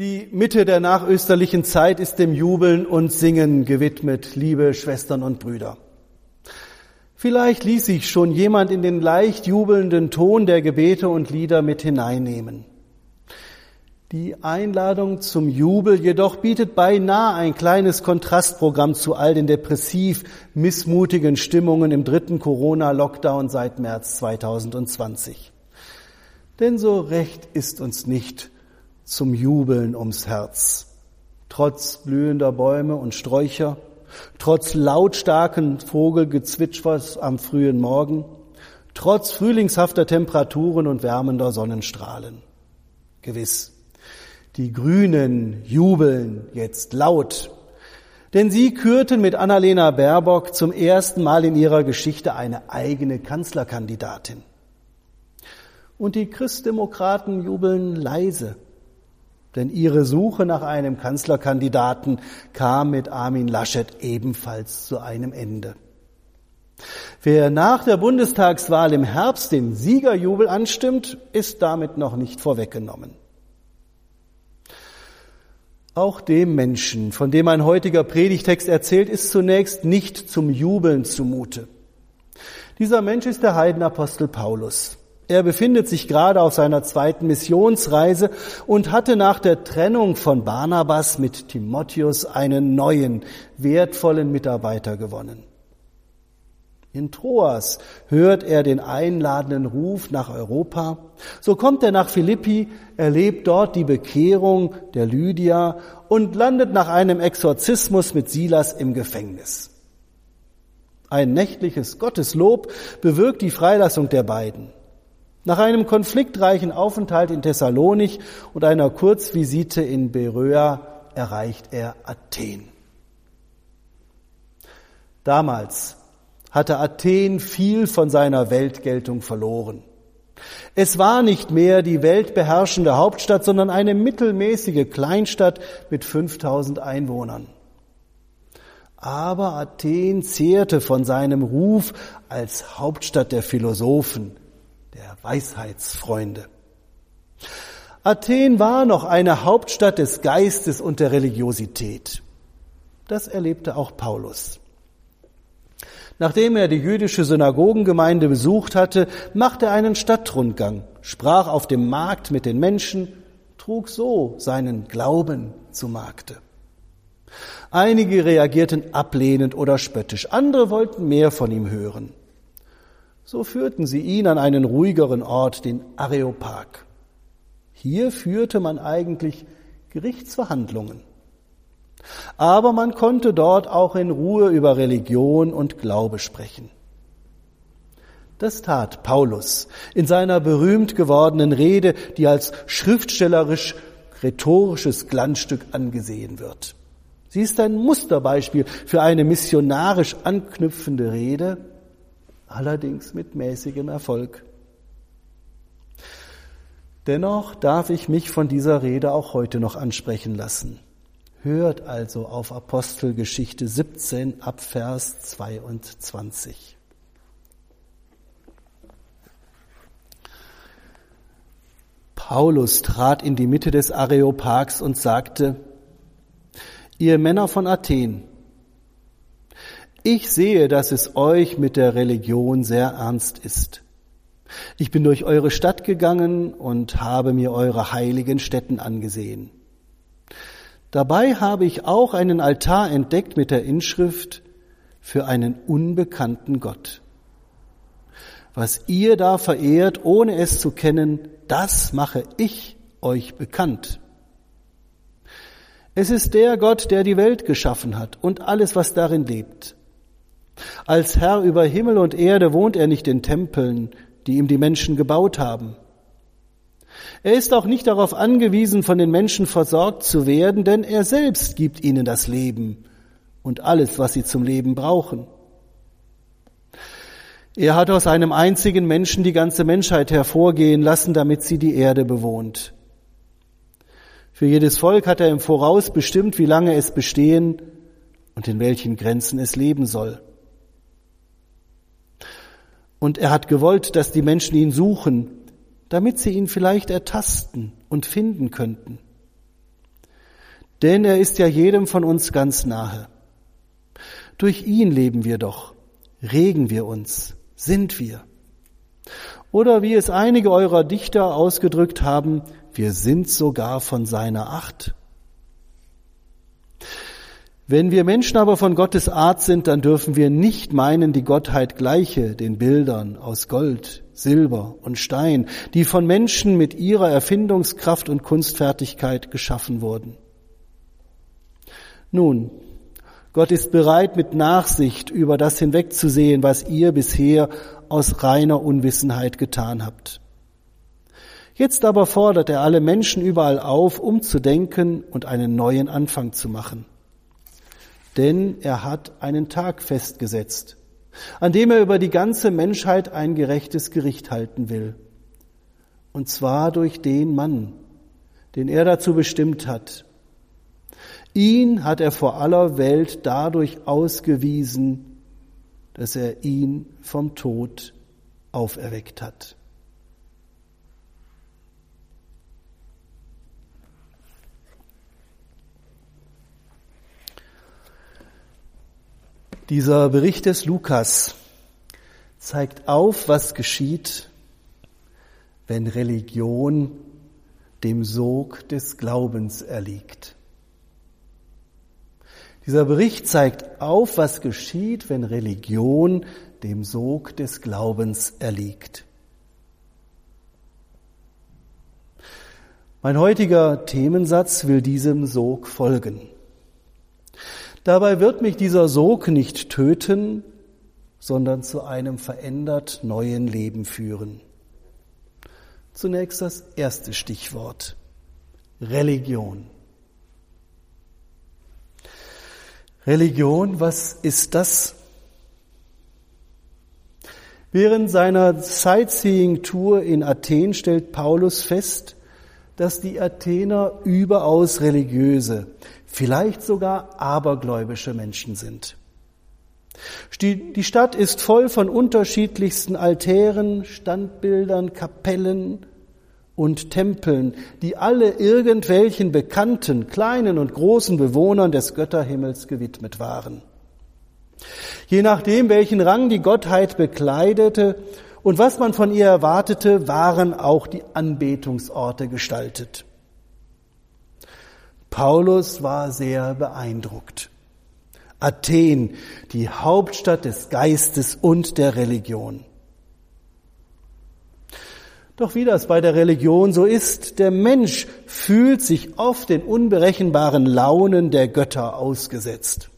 Die Mitte der nachösterlichen Zeit ist dem Jubeln und Singen gewidmet, liebe Schwestern und Brüder. Vielleicht ließ sich schon jemand in den leicht jubelnden Ton der Gebete und Lieder mit hineinnehmen. Die Einladung zum Jubel jedoch bietet beinahe ein kleines Kontrastprogramm zu all den depressiv missmutigen Stimmungen im dritten Corona-Lockdown seit März 2020. Denn so recht ist uns nicht zum Jubeln ums Herz. Trotz blühender Bäume und Sträucher, trotz lautstarken Vogelgezwitschers am frühen Morgen, trotz frühlingshafter Temperaturen und wärmender Sonnenstrahlen. Gewiss, die Grünen jubeln jetzt laut, denn sie kürten mit Annalena Baerbock zum ersten Mal in ihrer Geschichte eine eigene Kanzlerkandidatin. Und die Christdemokraten jubeln leise, denn ihre Suche nach einem Kanzlerkandidaten kam mit Armin Laschet ebenfalls zu einem Ende. Wer nach der Bundestagswahl im Herbst den Siegerjubel anstimmt, ist damit noch nicht vorweggenommen. Auch dem Menschen, von dem ein heutiger Predigtext erzählt, ist zunächst nicht zum Jubeln zumute. Dieser Mensch ist der Heidenapostel Paulus. Er befindet sich gerade auf seiner zweiten Missionsreise und hatte nach der Trennung von Barnabas mit Timotheus einen neuen, wertvollen Mitarbeiter gewonnen. In Troas hört er den einladenden Ruf nach Europa. So kommt er nach Philippi, erlebt dort die Bekehrung der Lydia und landet nach einem Exorzismus mit Silas im Gefängnis. Ein nächtliches Gotteslob bewirkt die Freilassung der beiden. Nach einem konfliktreichen Aufenthalt in Thessalonich und einer Kurzvisite in Beröa erreicht er Athen. Damals hatte Athen viel von seiner Weltgeltung verloren. Es war nicht mehr die weltbeherrschende Hauptstadt, sondern eine mittelmäßige Kleinstadt mit 5000 Einwohnern. Aber Athen zehrte von seinem Ruf als Hauptstadt der Philosophen, Weisheitsfreunde. Athen war noch eine Hauptstadt des Geistes und der Religiosität. Das erlebte auch Paulus. Nachdem er die jüdische Synagogengemeinde besucht hatte, machte er einen Stadtrundgang, sprach auf dem Markt mit den Menschen, trug so seinen Glauben zu Markte. Einige reagierten ablehnend oder spöttisch, andere wollten mehr von ihm hören. So führten sie ihn an einen ruhigeren Ort, den Areopag. Hier führte man eigentlich Gerichtsverhandlungen. Aber man konnte dort auch in Ruhe über Religion und Glaube sprechen. Das tat Paulus in seiner berühmt gewordenen Rede, die als schriftstellerisch rhetorisches Glanzstück angesehen wird. Sie ist ein Musterbeispiel für eine missionarisch anknüpfende Rede, allerdings mit mäßigem Erfolg. Dennoch darf ich mich von dieser Rede auch heute noch ansprechen lassen. Hört also auf Apostelgeschichte 17 ab Vers 22. Paulus trat in die Mitte des Areopags und sagte, ihr Männer von Athen, ich sehe, dass es euch mit der Religion sehr ernst ist. Ich bin durch eure Stadt gegangen und habe mir eure heiligen Stätten angesehen. Dabei habe ich auch einen Altar entdeckt mit der Inschrift für einen unbekannten Gott. Was ihr da verehrt, ohne es zu kennen, das mache ich euch bekannt. Es ist der Gott, der die Welt geschaffen hat und alles, was darin lebt. Als Herr über Himmel und Erde wohnt er nicht in Tempeln, die ihm die Menschen gebaut haben. Er ist auch nicht darauf angewiesen, von den Menschen versorgt zu werden, denn er selbst gibt ihnen das Leben und alles, was sie zum Leben brauchen. Er hat aus einem einzigen Menschen die ganze Menschheit hervorgehen lassen, damit sie die Erde bewohnt. Für jedes Volk hat er im Voraus bestimmt, wie lange es bestehen und in welchen Grenzen es leben soll. Und er hat gewollt, dass die Menschen ihn suchen damit sie ihn vielleicht ertasten und finden könnten. Denn er ist ja jedem von uns ganz nahe. Durch ihn leben wir doch, regen wir uns, sind wir. Oder wie es einige eurer Dichter ausgedrückt haben, wir sind sogar von seiner Acht. Wenn wir Menschen aber von Gottes Art sind, dann dürfen wir nicht meinen, die Gottheit gleiche den Bildern aus Gold, Silber und Stein, die von Menschen mit ihrer Erfindungskraft und Kunstfertigkeit geschaffen wurden. Nun, Gott ist bereit, mit Nachsicht über das hinwegzusehen, was ihr bisher aus reiner Unwissenheit getan habt. Jetzt aber fordert er alle Menschen überall auf, umzudenken und einen neuen Anfang zu machen. Denn er hat einen Tag festgesetzt, an dem er über die ganze Menschheit ein gerechtes Gericht halten will. Und zwar durch den Mann, den er dazu bestimmt hat. Ihn hat er vor aller Welt dadurch ausgewiesen, dass er ihn vom Tod auferweckt hat. Dieser Bericht des Lukas zeigt auf, was geschieht, wenn Religion dem Sog des Glaubens erliegt. Dieser Bericht zeigt auf, was geschieht, wenn Religion dem Sog des Glaubens erliegt. Mein heutiger Themensatz will diesem Sog folgen. Dabei wird mich dieser Sog nicht töten, sondern zu einem verändert neuen Leben führen. Zunächst das erste Stichwort. Religion. Religion, was ist das? Während seiner Sightseeing-Tour in Athen stellt Paulus fest, dass die Athener überaus religiöse, vielleicht sogar abergläubische Menschen sind. Die Stadt ist voll von unterschiedlichsten Altären, Standbildern, Kapellen und Tempeln, die alle irgendwelchen bekannten, kleinen und großen Bewohnern des Götterhimmels gewidmet waren. Je nachdem, welchen Rang die Gottheit bekleidete und was man von ihr erwartete, waren auch die Anbetungsorte gestaltet. Paulus war sehr beeindruckt. Athen, die Hauptstadt des Geistes und der Religion. Doch wie das bei der Religion so ist, der Mensch fühlt sich oft den unberechenbaren Launen der Götter ausgesetzt.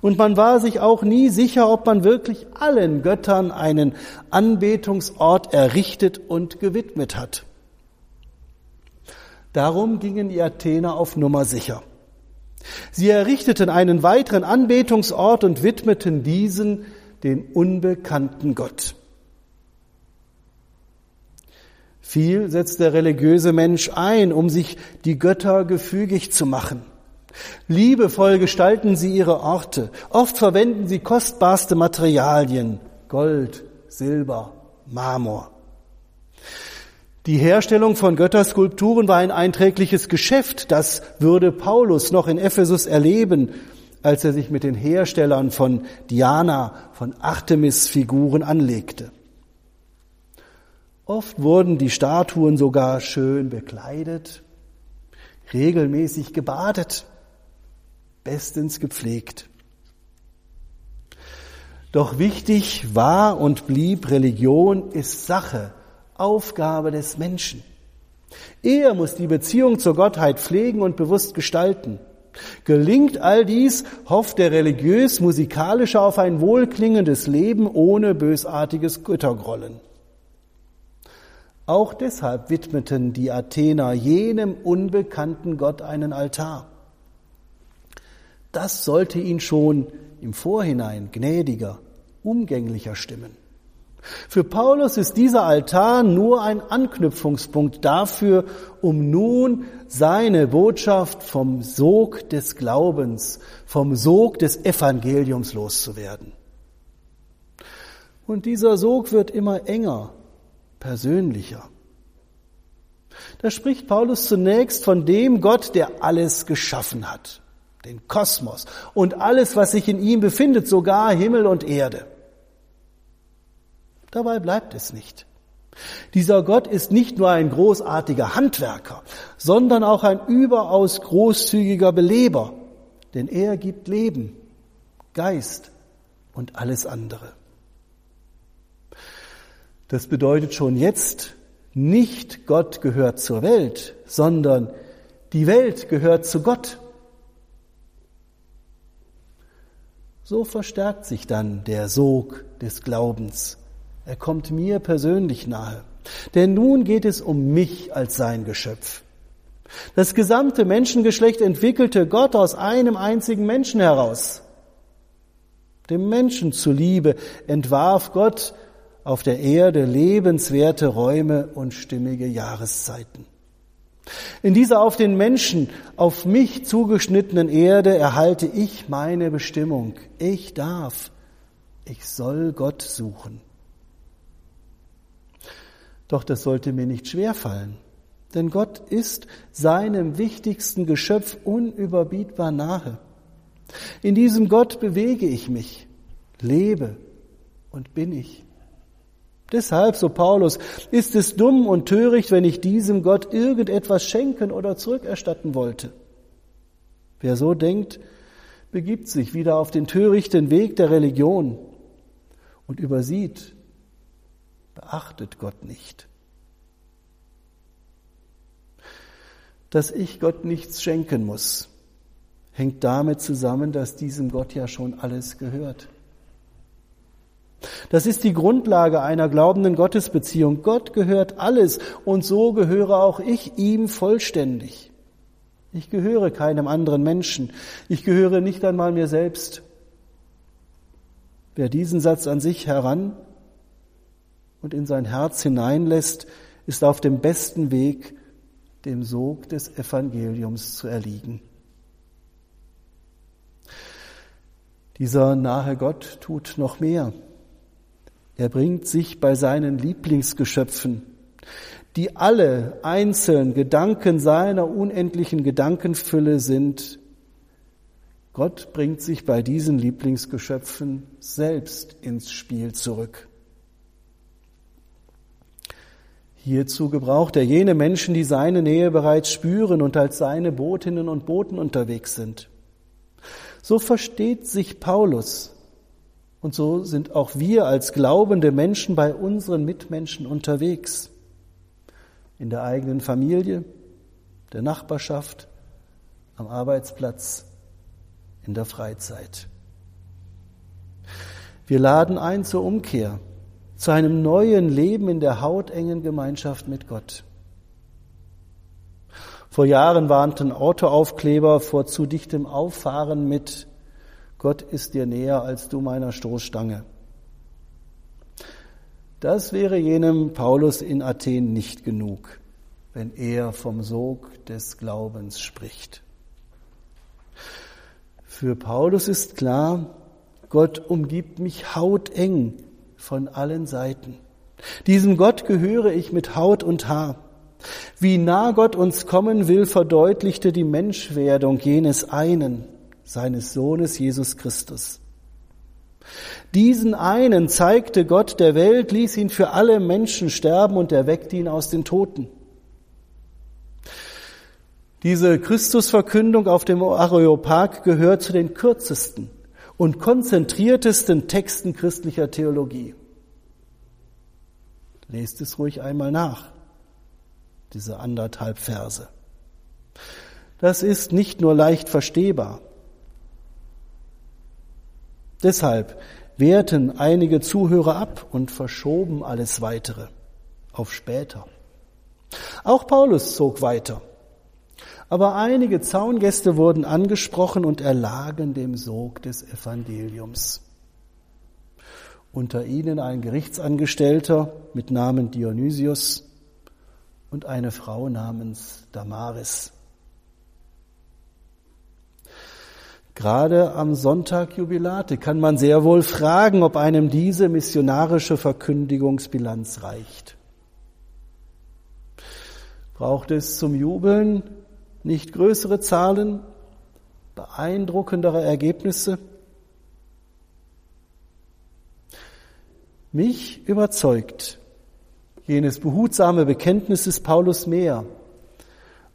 Und man war sich auch nie sicher, ob man wirklich allen Göttern einen Anbetungsort errichtet und gewidmet hat. Darum gingen die Athener auf Nummer sicher. Sie errichteten einen weiteren Anbetungsort und widmeten diesen den unbekannten Gott. Viel setzt der religiöse Mensch ein, um sich die Götter gefügig zu machen. Liebevoll gestalten sie ihre Orte. Oft verwenden sie kostbarste Materialien, Gold, Silber, Marmor. Die Herstellung von Götterskulpturen war ein einträgliches Geschäft. Das würde Paulus noch in Ephesus erleben, als er sich mit den Herstellern von Diana, von Artemis-Figuren anlegte. Oft wurden die Statuen sogar schön bekleidet, regelmäßig gebadet bestens gepflegt. Doch wichtig war und blieb, Religion ist Sache, Aufgabe des Menschen. Er muss die Beziehung zur Gottheit pflegen und bewusst gestalten. Gelingt all dies, hofft der religiös-musikalische auf ein wohlklingendes Leben ohne bösartiges Göttergrollen. Auch deshalb widmeten die Athener jenem unbekannten Gott einen Altar. Das sollte ihn schon im Vorhinein gnädiger, umgänglicher stimmen. Für Paulus ist dieser Altar nur ein Anknüpfungspunkt dafür, um nun seine Botschaft vom Sog des Glaubens, vom Sog des Evangeliums loszuwerden. Und dieser Sog wird immer enger, persönlicher. Da spricht Paulus zunächst von dem Gott, der alles geschaffen hat, den Kosmos und alles, was sich in ihm befindet, sogar Himmel und Erde. Dabei bleibt es nicht. Dieser Gott ist nicht nur ein großartiger Handwerker, sondern auch ein überaus großzügiger Beleber, denn er gibt Leben, Geist und alles andere. Das bedeutet schon jetzt, nicht Gott gehört zur Welt, sondern die Welt gehört zu Gott. So verstärkt sich dann der Sog des Glaubens. Er kommt mir persönlich nahe. Denn nun geht es um mich als sein Geschöpf. Das gesamte Menschengeschlecht entwickelte Gott aus einem einzigen Menschen heraus. Dem Menschen zuliebe entwarf Gott auf der Erde lebenswerte Räume und stimmige Jahreszeiten. In dieser auf den Menschen, auf mich zugeschnittenen Erde erhalte ich meine Bestimmung. Ich darf, ich soll Gott suchen. Doch das sollte mir nicht schwerfallen, denn Gott ist seinem wichtigsten Geschöpf unüberbietbar nahe. In diesem Gott bewege ich mich, lebe und bin ich. Deshalb, so Paulus, ist es dumm und töricht, wenn ich diesem Gott irgendetwas schenken oder zurückerstatten wollte. Wer so denkt, begibt sich wieder auf den törichten Weg der Religion und übersieht, beachtet Gott nicht. Dass ich Gott nichts schenken muss, hängt damit zusammen, dass diesem Gott ja schon alles gehört. Das ist die Grundlage einer glaubenden Gottesbeziehung. Gott gehört alles und so gehöre auch ich ihm vollständig. Ich gehöre keinem anderen Menschen. Ich gehöre nicht einmal mir selbst. Wer diesen Satz an sich heran und in sein Herz hineinlässt, ist auf dem besten Weg, dem Sog des Evangeliums zu erliegen. Dieser nahe Gott tut noch mehr. Er bringt sich bei seinen Lieblingsgeschöpfen, die alle einzeln Gedanken seiner unendlichen Gedankenfülle sind. Gott bringt sich bei diesen Lieblingsgeschöpfen selbst ins Spiel zurück. Hierzu gebraucht er jene Menschen, die seine Nähe bereits spüren und als seine Botinnen und Boten unterwegs sind. So versteht sich Paulus und so sind auch wir als glaubende Menschen bei unseren Mitmenschen unterwegs. In der eigenen Familie, der Nachbarschaft, am Arbeitsplatz, in der Freizeit. Wir laden ein zur Umkehr, zu einem neuen Leben in der hautengen Gemeinschaft mit Gott. Vor Jahren warnten Autoaufkleber vor zu dichtem Auffahren mit Gott ist dir näher als du meiner Stoßstange. Das wäre jenem Paulus in Athen nicht genug, wenn er vom Sog des Glaubens spricht. Für Paulus ist klar, Gott umgibt mich hauteng von allen Seiten. Diesem Gott gehöre ich mit Haut und Haar. Wie nah Gott uns kommen will, verdeutlichte die Menschwerdung jenes einen seines Sohnes Jesus Christus. Diesen einen zeigte Gott der Welt, ließ ihn für alle Menschen sterben und erweckte ihn aus den Toten. Diese Christusverkündung auf dem Areopag gehört zu den kürzesten und konzentriertesten Texten christlicher Theologie. Lest es ruhig einmal nach, diese anderthalb Verse. Das ist nicht nur leicht verstehbar, Deshalb wehrten einige Zuhörer ab und verschoben alles weitere auf später. Auch Paulus zog weiter. Aber einige Zaungäste wurden angesprochen und erlagen dem Sog des Evangeliums. Unter ihnen ein Gerichtsangestellter mit Namen Dionysius und eine Frau namens Damaris. Gerade am Sonntag Jubilate kann man sehr wohl fragen, ob einem diese missionarische Verkündigungsbilanz reicht. Braucht es zum Jubeln nicht größere Zahlen, beeindruckendere Ergebnisse? Mich überzeugt jenes behutsame Bekenntnis des Paulus mehr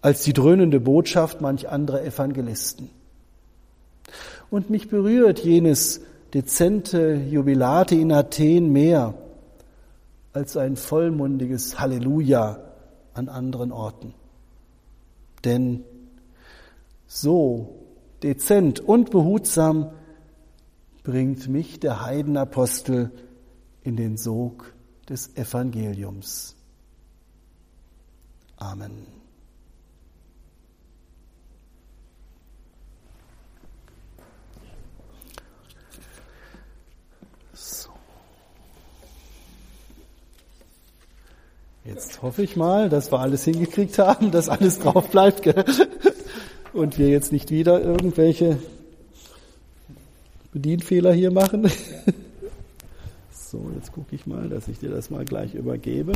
als die dröhnende Botschaft manch anderer Evangelisten. Und mich berührt jenes dezente Jubilate in Athen mehr als ein vollmundiges Halleluja an anderen Orten. Denn so dezent und behutsam bringt mich der Heidenapostel in den Sog des Evangeliums. Amen. Jetzt hoffe ich mal, dass wir alles hingekriegt haben, dass alles drauf bleibt gell? und wir jetzt nicht wieder irgendwelche Bedienfehler hier machen. So, jetzt gucke ich mal, dass ich dir das mal gleich übergebe.